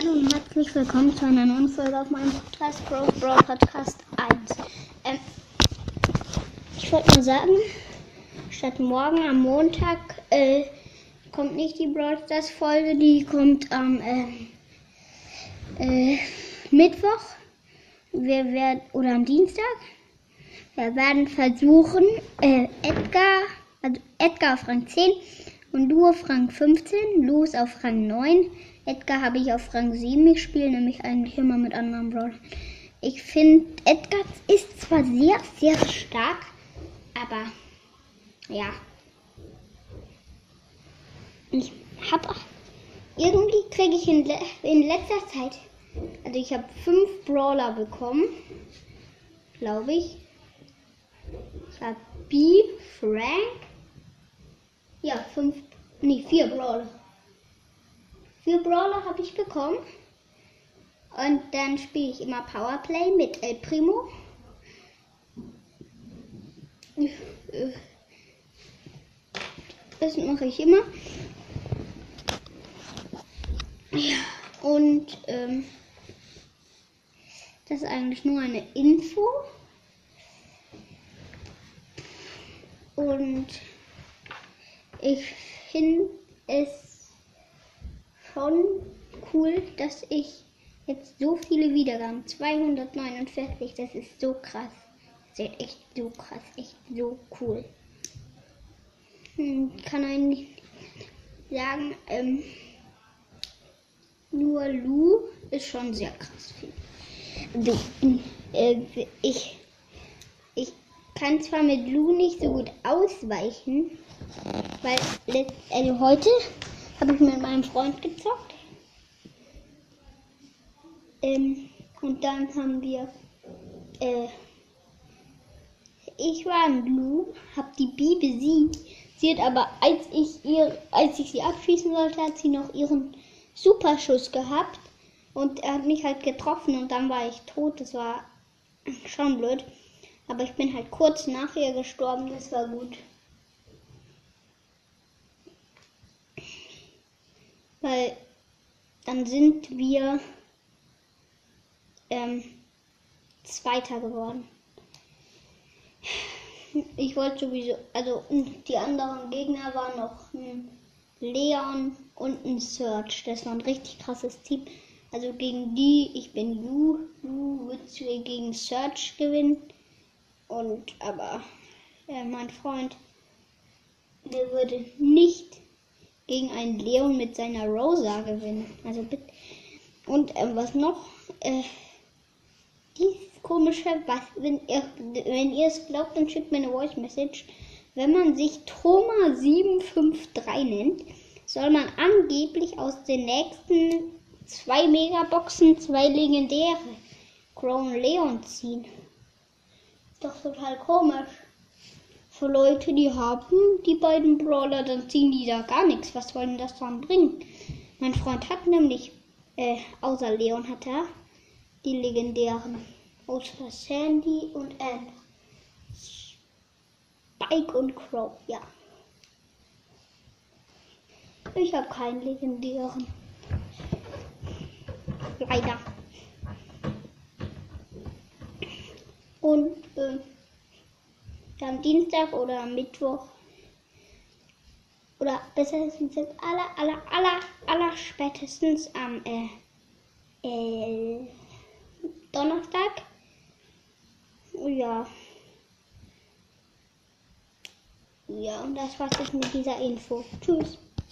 Hallo und herzlich willkommen zu einer neuen Folge auf meinem Podcast Bro Bro Podcast 1. Ähm, ich wollte nur sagen, statt morgen am Montag äh, kommt nicht die Stars Folge, die kommt am äh, äh, Mittwoch. Wir werden oder am Dienstag. Wir werden versuchen, äh, Edgar, also Edgar auf Rang 10 und du auf Rang 15, Los auf Rang 9. Edgar habe ich auf Rang 7. Ich spiele nämlich eigentlich immer mit anderen Brawlern. Ich finde, Edgar ist zwar sehr, sehr stark, aber ja. Ich habe irgendwie kriege ich in, in letzter Zeit, also ich habe fünf Brawler bekommen, glaube ich. Ich habe B, Frank, ja, fünf, nee, vier Brawler. Vier Brawler habe ich bekommen. Und dann spiele ich immer Powerplay mit El Primo. Das mache ich immer. Ja, und ähm, das ist eigentlich nur eine Info. Und ich finde es schon cool, dass ich jetzt so viele Wiedergaben, 249, das ist so krass. Das ist echt so krass, echt so cool. Hm, kann eigentlich sagen, ähm, nur Lu ist schon sehr krass viel. Also, äh, ich, ich kann zwar mit Lu nicht so gut ausweichen, weil also heute habe ich mit meinem Freund gezockt. Ähm, und dann haben wir. Äh, ich war in Blue, habe die Bi besiegt. Sie hat aber, als ich, ihr, als ich sie abschießen wollte, hat sie noch ihren Superschuss gehabt. Und er hat mich halt getroffen und dann war ich tot. Das war schon blöd. Aber ich bin halt kurz nach ihr gestorben. Das war gut. Weil dann sind wir ähm, Zweiter geworden. Ich wollte sowieso, also die anderen Gegner waren noch ein Leon und ein Search. Das war ein richtig krasses Team. Also gegen die, ich bin Lu, Lu wird gegen Search gewinnen. Und aber äh, mein Freund, der würde nicht gegen einen Leon mit seiner Rosa gewinnen. Also bitte. Und äh, was noch? Äh, dieses komische, was, wenn ihr, wenn ihr es glaubt, dann schickt mir eine Voice Message. Wenn man sich Toma753 nennt, soll man angeblich aus den nächsten zwei Megaboxen zwei legendäre Crown Leon ziehen. Ist doch total komisch für Leute, die haben die beiden Brawler, dann ziehen die da gar nichts. Was soll denn das dann bringen? Mein Freund hat nämlich, äh, außer Leon hat er die legendären. Außer Sandy und Anne. Spike und Crow, ja. Ich habe keinen legendären. Leider. Und äh, am Dienstag oder am Mittwoch oder besser jetzt aller, aller, aller, aller spätestens am äh, äh, Donnerstag. Ja. Ja, und das war's jetzt mit dieser Info. Tschüss.